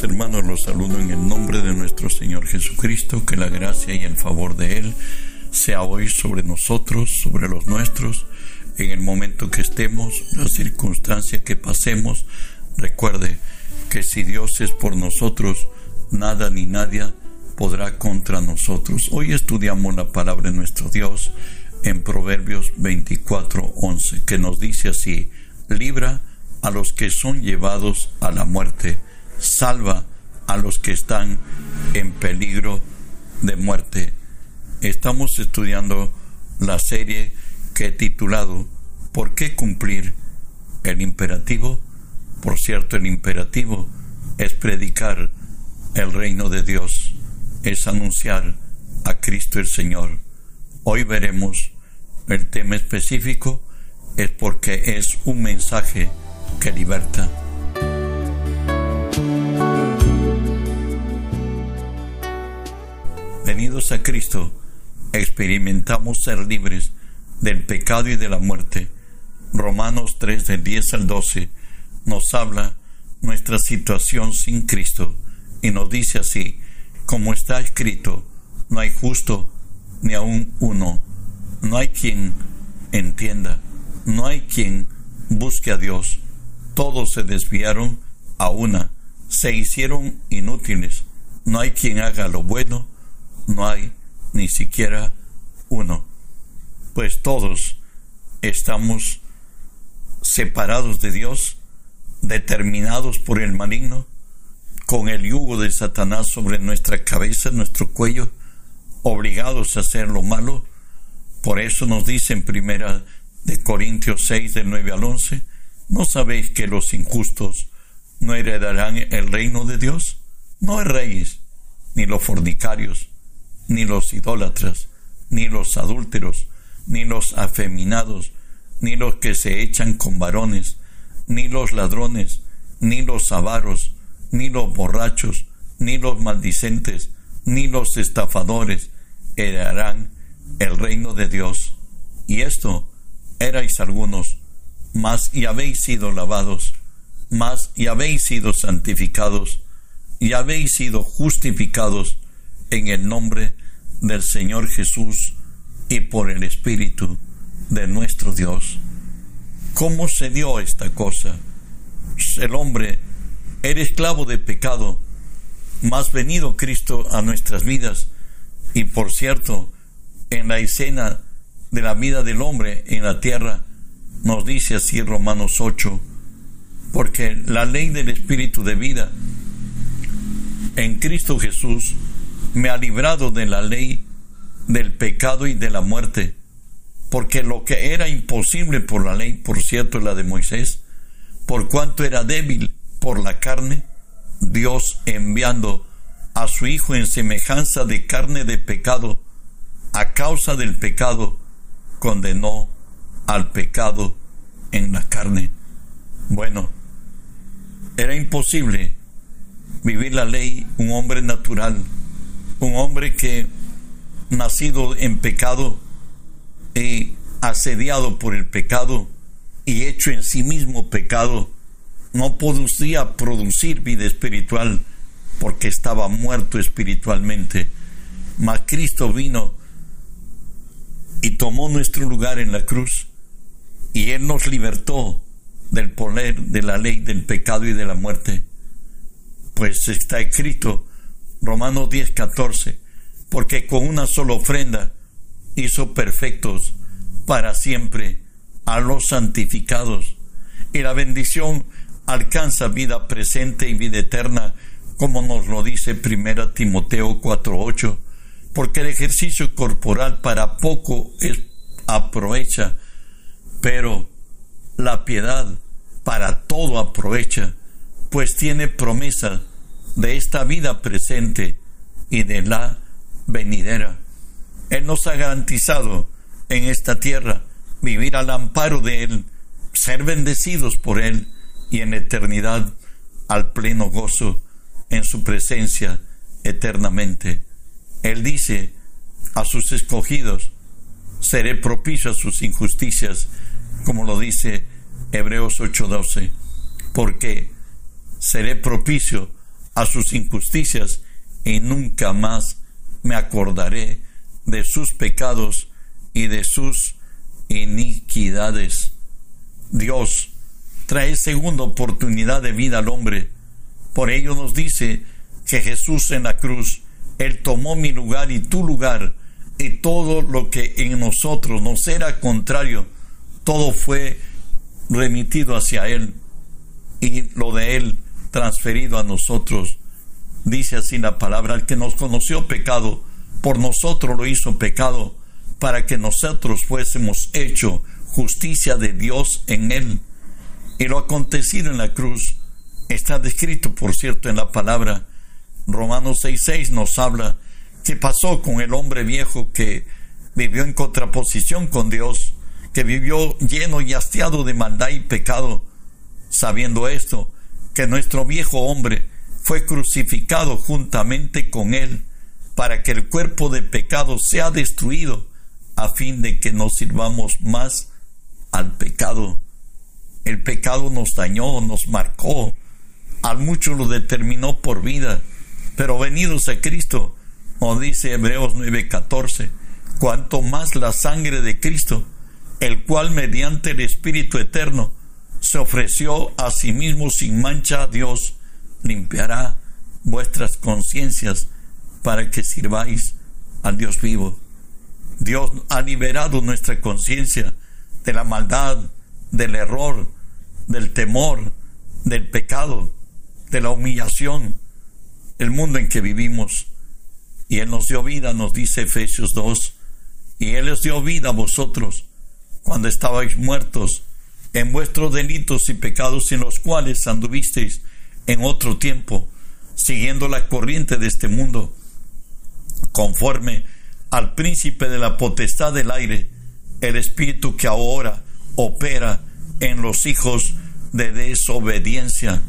Hermanos, los saludo en el nombre de nuestro Señor Jesucristo, que la gracia y el favor de Él sea hoy sobre nosotros, sobre los nuestros, en el momento que estemos, la circunstancia que pasemos. Recuerde que si Dios es por nosotros, nada ni nadie podrá contra nosotros. Hoy estudiamos la palabra de nuestro Dios en Proverbios 24:11, que nos dice así, libra a los que son llevados a la muerte, salva a los que están en peligro de muerte. Estamos estudiando la serie que he titulado ¿Por qué cumplir el imperativo? Por cierto, el imperativo es predicar el reino de Dios, es anunciar a Cristo el Señor. Hoy veremos el tema específico, es porque es un mensaje que liberta. A Cristo, experimentamos ser libres del pecado y de la muerte. Romanos 3 del 10 al 12 nos habla nuestra situación sin Cristo y nos dice así, como está escrito, no hay justo ni aun uno, no hay quien entienda, no hay quien busque a Dios todos se desviaron a una, se hicieron inútiles. No hay quien haga lo bueno, no hay ni siquiera uno. Pues todos estamos separados de Dios, determinados por el maligno, con el yugo de Satanás sobre nuestra cabeza, nuestro cuello, obligados a hacer lo malo. Por eso nos dice en primera de Corintios 6 del 9 al 11, ¿No sabéis que los injustos no heredarán el reino de Dios? No reyes, ni los fornicarios, ni los idólatras, ni los adúlteros, ni los afeminados, ni los que se echan con varones, ni los ladrones, ni los avaros, ni los borrachos, ni los maldicentes, ni los estafadores heredarán el reino de Dios. Y esto erais algunos mas y habéis sido lavados, mas y habéis sido santificados, y habéis sido justificados en el nombre del Señor Jesús y por el Espíritu de nuestro Dios. ¿Cómo se dio esta cosa? El hombre era esclavo de pecado, mas venido Cristo a nuestras vidas, y por cierto, en la escena de la vida del hombre en la tierra, nos dice así Romanos 8, porque la ley del Espíritu de vida en Cristo Jesús me ha librado de la ley del pecado y de la muerte, porque lo que era imposible por la ley, por cierto, la de Moisés, por cuanto era débil por la carne, Dios enviando a su Hijo en semejanza de carne de pecado, a causa del pecado, condenó al pecado en la carne. Bueno, era imposible vivir la ley un hombre natural, un hombre que nacido en pecado y asediado por el pecado y hecho en sí mismo pecado, no podía producir vida espiritual porque estaba muerto espiritualmente. Mas Cristo vino y tomó nuestro lugar en la cruz y Él nos libertó del poder de la ley del pecado y de la muerte. Pues está escrito Romanos 10, 14, porque con una sola ofrenda hizo perfectos para siempre a los santificados, y la bendición alcanza vida presente y vida eterna, como nos lo dice 1 Timoteo 4:8, porque el ejercicio corporal para poco es, aprovecha, pero la piedad para todo aprovecha, pues tiene promesa de esta vida presente y de la venidera. Él nos ha garantizado en esta tierra vivir al amparo de Él, ser bendecidos por Él y en eternidad al pleno gozo en su presencia eternamente. Él dice a sus escogidos, seré propicio a sus injusticias como lo dice Hebreos 8:12, porque seré propicio a sus injusticias y nunca más me acordaré de sus pecados y de sus iniquidades. Dios trae segunda oportunidad de vida al hombre. Por ello nos dice que Jesús en la cruz, Él tomó mi lugar y tu lugar, y todo lo que en nosotros nos era contrario, todo fue remitido hacia Él y lo de Él transferido a nosotros. Dice así la palabra, el que nos conoció pecado, por nosotros lo hizo pecado, para que nosotros fuésemos hecho justicia de Dios en Él. Y lo acontecido en la cruz está descrito, por cierto, en la palabra. Romanos 6.6 nos habla qué pasó con el hombre viejo que vivió en contraposición con Dios, que vivió lleno y hastiado de maldad y pecado, sabiendo esto, que nuestro viejo hombre fue crucificado juntamente con él, para que el cuerpo de pecado sea destruido, a fin de que no sirvamos más al pecado. El pecado nos dañó, nos marcó, al mucho lo determinó por vida, pero venidos a Cristo, o dice Hebreos 9:14, cuanto más la sangre de Cristo, el cual mediante el Espíritu Eterno se ofreció a sí mismo sin mancha Dios, limpiará vuestras conciencias para que sirváis al Dios vivo. Dios ha liberado nuestra conciencia de la maldad, del error, del temor, del pecado, de la humillación, el mundo en que vivimos. Y Él nos dio vida, nos dice Efesios 2, y Él os dio vida a vosotros cuando estabais muertos en vuestros delitos y pecados en los cuales anduvisteis en otro tiempo, siguiendo la corriente de este mundo, conforme al príncipe de la potestad del aire, el espíritu que ahora opera en los hijos de desobediencia.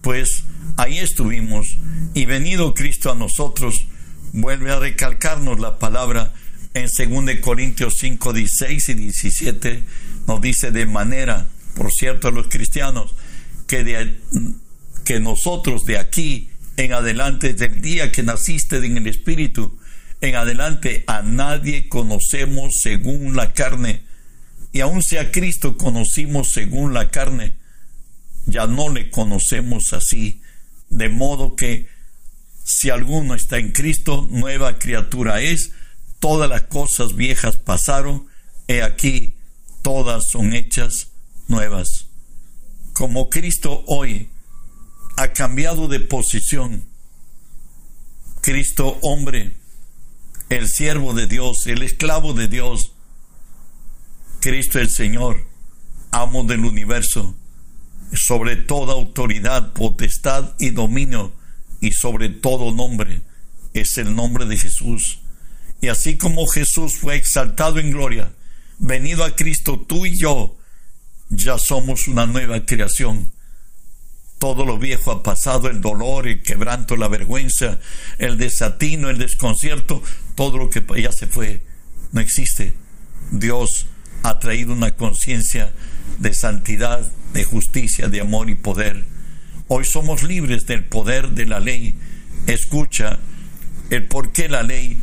Pues ahí estuvimos y venido Cristo a nosotros, vuelve a recalcarnos la palabra en 2 Corintios 5, 16 y 17 nos dice de manera, por cierto, a los cristianos, que, de, que nosotros de aquí en adelante, desde el día que naciste en el Espíritu, en adelante a nadie conocemos según la carne, y aun sea Cristo conocimos según la carne, ya no le conocemos así, de modo que si alguno está en Cristo, nueva criatura es, todas las cosas viejas pasaron, he aquí, todas son hechas nuevas. Como Cristo hoy ha cambiado de posición, Cristo hombre, el siervo de Dios, el esclavo de Dios, Cristo el Señor, amo del universo, sobre toda autoridad, potestad y dominio, y sobre todo nombre, es el nombre de Jesús. Y así como Jesús fue exaltado en gloria, venido a Cristo, tú y yo ya somos una nueva creación. Todo lo viejo ha pasado, el dolor, el quebranto, la vergüenza, el desatino, el desconcierto, todo lo que ya se fue, no existe. Dios ha traído una conciencia de santidad, de justicia, de amor y poder. Hoy somos libres del poder de la ley. Escucha el por qué la ley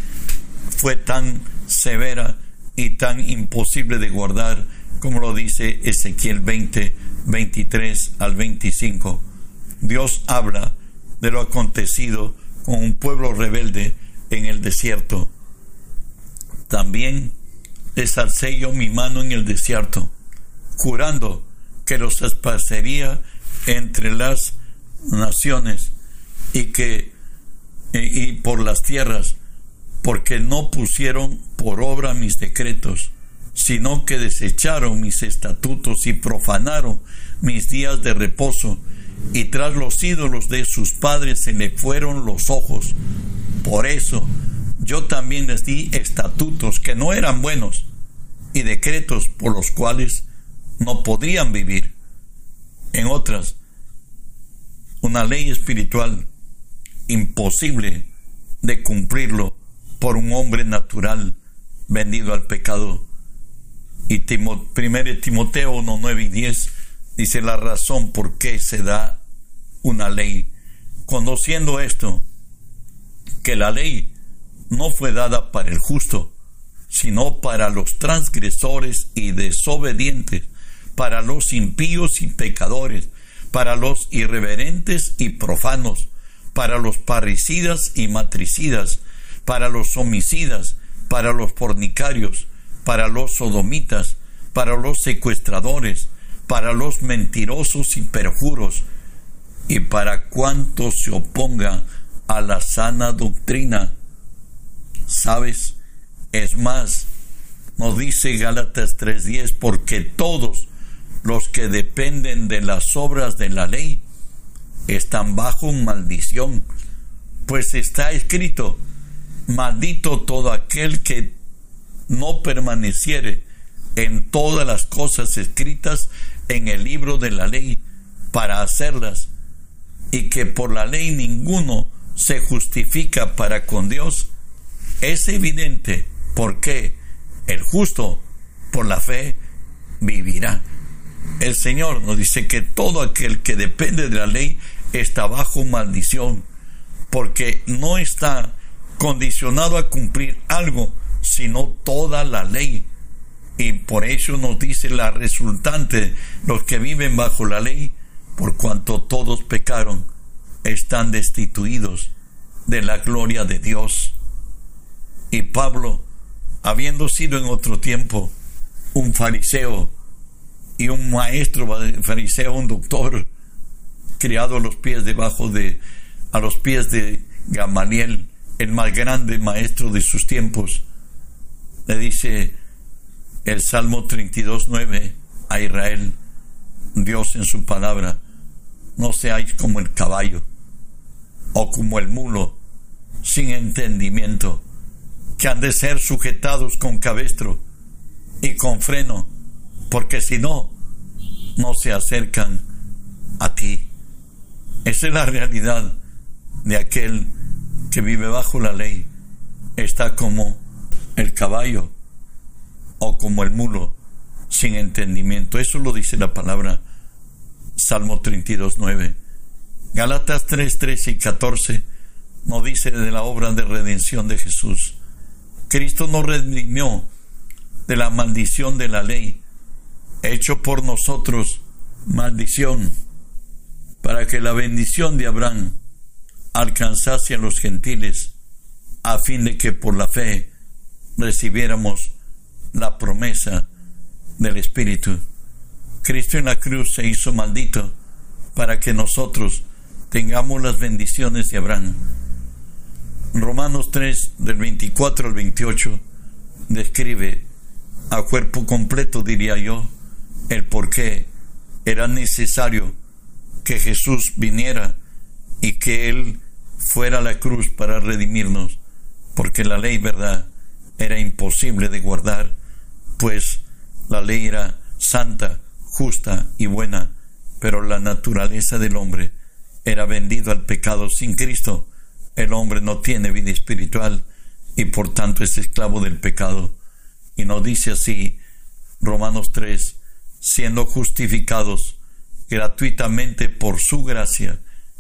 fue tan severa y tan imposible de guardar como lo dice Ezequiel 20, 23 al 25. Dios habla de lo acontecido con un pueblo rebelde en el desierto. También les alcé yo mi mano en el desierto, jurando que los esparcería entre las naciones y que y por las tierras porque no pusieron por obra mis decretos, sino que desecharon mis estatutos y profanaron mis días de reposo, y tras los ídolos de sus padres se le fueron los ojos. Por eso yo también les di estatutos que no eran buenos y decretos por los cuales no podrían vivir. En otras, una ley espiritual imposible de cumplirlo por un hombre natural vendido al pecado. Y 1 Timoteo 1, 9 y 10 dice la razón por qué se da una ley conociendo esto, que la ley no fue dada para el justo, sino para los transgresores y desobedientes, para los impíos y pecadores, para los irreverentes y profanos, para los parricidas y matricidas, para los homicidas, para los fornicarios, para los sodomitas, para los secuestradores, para los mentirosos y perjuros, y para cuantos se opongan a la sana doctrina. ¿Sabes? Es más, nos dice Gálatas 3:10, porque todos los que dependen de las obras de la ley están bajo maldición, pues está escrito, maldito todo aquel que no permaneciere en todas las cosas escritas en el libro de la ley para hacerlas, y que por la ley ninguno se justifica para con Dios, es evidente porque el justo por la fe vivirá. El Señor nos dice que todo aquel que depende de la ley está bajo maldición, porque no está condicionado a cumplir algo, sino toda la ley. Y por eso nos dice la resultante, los que viven bajo la ley, por cuanto todos pecaron, están destituidos de la gloria de Dios. Y Pablo, habiendo sido en otro tiempo un fariseo, y un maestro fariseo, un doctor, criado a los pies debajo de, a los pies de Gamaliel, el más grande maestro de sus tiempos, le dice el Salmo 32.9 a Israel, Dios en su palabra, no seáis como el caballo o como el mulo, sin entendimiento, que han de ser sujetados con cabestro y con freno, porque si no, no se acercan a ti. Esa es la realidad de aquel que vive bajo la ley. Está como el caballo o como el mulo sin entendimiento. Eso lo dice la palabra Salmo 32, 9. Galatas 3, 13 y 14 nos dice de la obra de redención de Jesús. Cristo nos redimió de la maldición de la ley hecho por nosotros maldición, para que la bendición de Abraham alcanzase a los gentiles, a fin de que por la fe recibiéramos la promesa del Espíritu. Cristo en la cruz se hizo maldito para que nosotros tengamos las bendiciones de Abraham. Romanos 3 del 24 al 28 describe a cuerpo completo, diría yo, el por qué era necesario que Jesús viniera y que Él fuera a la cruz para redimirnos, porque la ley, verdad, era imposible de guardar, pues la ley era santa, justa y buena, pero la naturaleza del hombre era vendido al pecado sin Cristo. El hombre no tiene vida espiritual y por tanto es esclavo del pecado. Y nos dice así Romanos 3, siendo justificados gratuitamente por su gracia,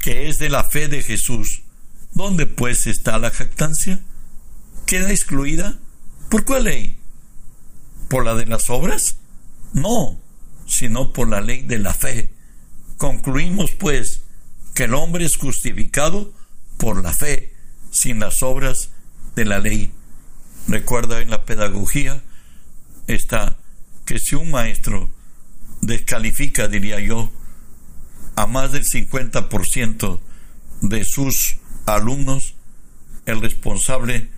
que es de la fe de Jesús. ¿Dónde pues está la jactancia? ¿Queda excluida? ¿Por cuál ley? ¿Por la de las obras? No, sino por la ley de la fe. Concluimos pues que el hombre es justificado por la fe, sin las obras de la ley. Recuerda en la pedagogía está que si un maestro descalifica, diría yo, a más del 50% de sus alumnos, el responsable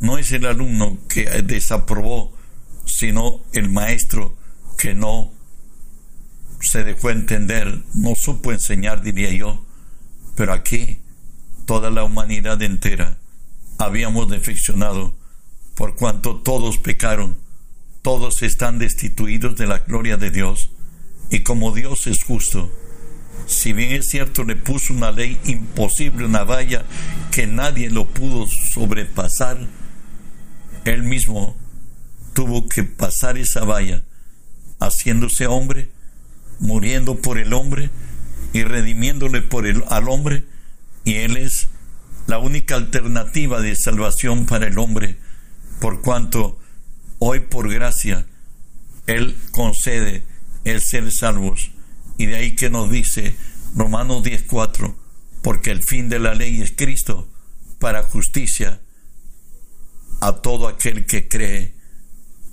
no es el alumno que desaprobó, sino el maestro que no se dejó entender, no supo enseñar, diría yo, Pero aquí toda la humanidad entera habíamos defeccionado por cuanto todos pecaron, todos están destituidos de la gloria de Dios. Y como Dios es justo, si bien es cierto le puso una ley imposible, una valla que nadie lo pudo sobrepasar, él mismo tuvo que pasar esa valla, haciéndose hombre, muriendo por el hombre y redimiéndole por el, al hombre, y él es la única alternativa de salvación para el hombre, por cuanto hoy por gracia él concede el ser salvos. Y de ahí que nos dice Romanos 10:4, porque el fin de la ley es Cristo para justicia a todo aquel que cree.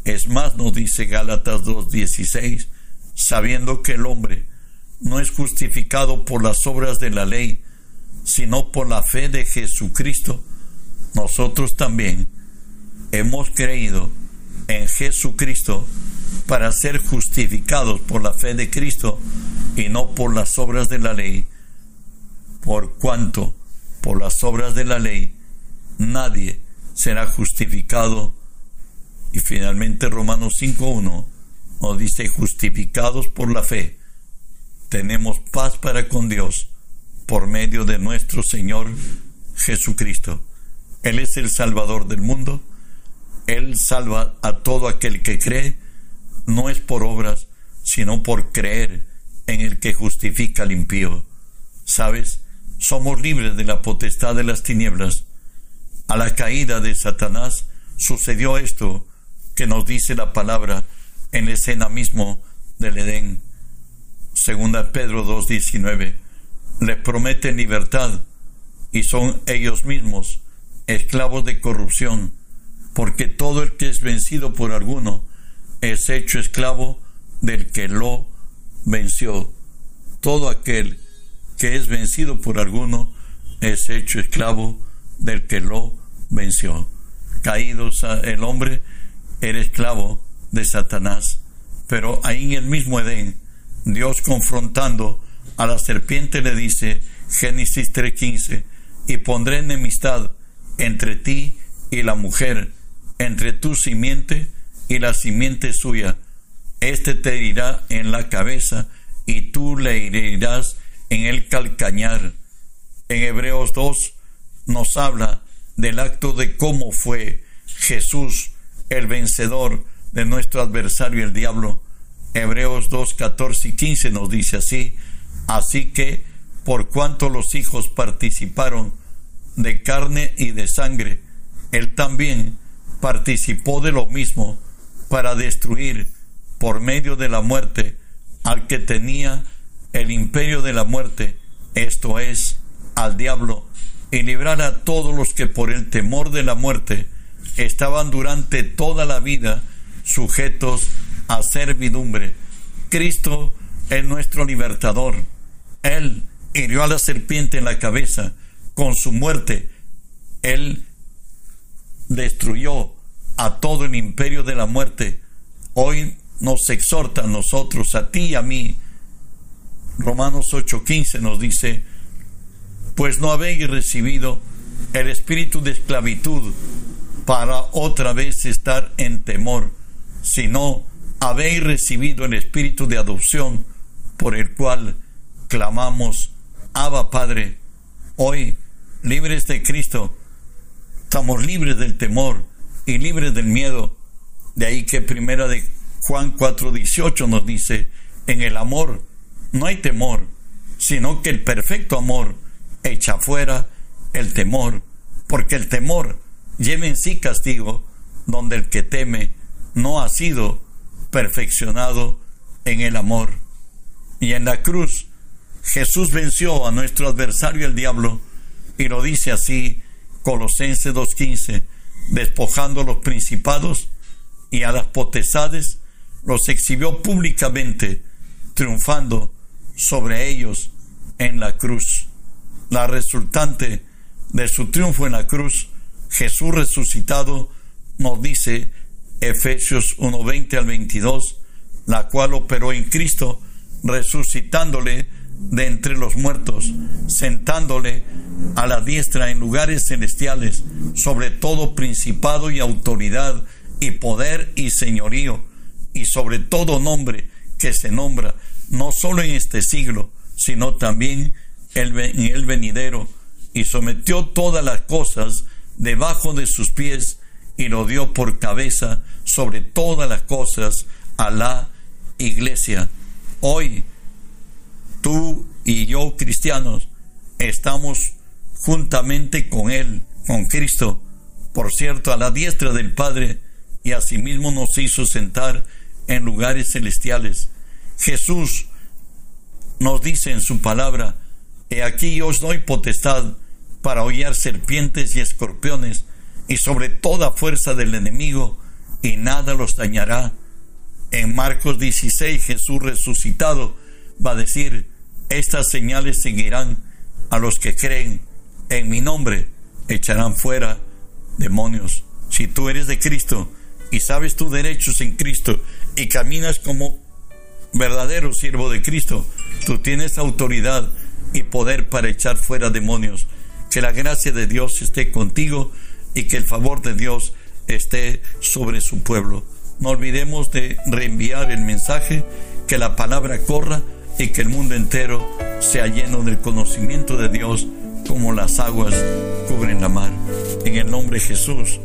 Es más, nos dice Gálatas 2:16, sabiendo que el hombre no es justificado por las obras de la ley, sino por la fe de Jesucristo, nosotros también hemos creído en Jesucristo para ser justificados por la fe de Cristo y no por las obras de la ley, por cuanto por las obras de la ley nadie será justificado. Y finalmente Romanos 5.1 nos dice, justificados por la fe, tenemos paz para con Dios por medio de nuestro Señor Jesucristo. Él es el Salvador del mundo. Él salva a todo aquel que cree, no es por obras, sino por creer en el que justifica al impío. ¿Sabes? Somos libres de la potestad de las tinieblas. A la caída de Satanás sucedió esto que nos dice la palabra en la escena mismo del Edén. Segunda Pedro 2.19 les prometen libertad y son ellos mismos esclavos de corrupción, porque todo el que es vencido por alguno es hecho esclavo del que lo venció. Todo aquel que es vencido por alguno es hecho esclavo del que lo venció. Caídos el hombre, era esclavo de Satanás. Pero ahí en el mismo Edén, Dios confrontando a la serpiente le dice, Génesis 3:15, y pondré enemistad entre ti y la mujer, entre tu simiente y la simiente suya. Este te herirá en la cabeza y tú le herirás en el calcañar. En Hebreos 2 nos habla del acto de cómo fue Jesús el vencedor de nuestro adversario el diablo. Hebreos 2, 14 y 15 nos dice así, Así que, por cuanto los hijos participaron de carne y de sangre, él también participó de lo mismo para destruir por medio de la muerte al que tenía el imperio de la muerte, esto es, al diablo, y librar a todos los que por el temor de la muerte estaban durante toda la vida sujetos a servidumbre. Cristo es nuestro libertador él hirió a la serpiente en la cabeza con su muerte. Él destruyó a todo el imperio de la muerte. Hoy nos exhorta a nosotros, a ti y a mí. Romanos 8:15 nos dice, pues no habéis recibido el espíritu de esclavitud para otra vez estar en temor, sino habéis recibido el espíritu de adopción por el cual clamamos, Abba Padre, hoy, libres de Cristo, estamos libres del temor y libres del miedo. De ahí que primera de Juan 4:18 nos dice, en el amor no hay temor, sino que el perfecto amor echa fuera el temor, porque el temor lleva en sí castigo, donde el que teme no ha sido perfeccionado en el amor. Y en la cruz Jesús venció a nuestro adversario el diablo y lo dice así Colosenses 2.15, despojando a los principados y a las potestades, los exhibió públicamente, triunfando sobre ellos en la cruz. La resultante de su triunfo en la cruz, Jesús resucitado, nos dice Efesios 1.20 al 22, la cual operó en Cristo, resucitándole de entre los muertos, sentándole a la diestra en lugares celestiales, sobre todo principado y autoridad, y poder y señorío, y sobre todo nombre que se nombra, no solo en este siglo, sino también en el venidero, y sometió todas las cosas debajo de sus pies, y lo dio por cabeza sobre todas las cosas a la iglesia. Hoy, tú y yo, cristianos, estamos juntamente con Él, con Cristo, por cierto, a la diestra del Padre, y asimismo nos hizo sentar en lugares celestiales. Jesús nos dice en su palabra, He aquí os doy potestad para hollar serpientes y escorpiones, y sobre toda fuerza del enemigo, y nada los dañará. En Marcos 16 Jesús resucitado va a decir, estas señales seguirán a los que creen en mi nombre, echarán fuera demonios. Si tú eres de Cristo y sabes tus derechos en Cristo y caminas como verdadero siervo de Cristo, tú tienes autoridad y poder para echar fuera demonios. Que la gracia de Dios esté contigo y que el favor de Dios esté sobre su pueblo. No olvidemos de reenviar el mensaje, que la palabra corra y que el mundo entero sea lleno del conocimiento de Dios como las aguas cubren la mar. En el nombre de Jesús.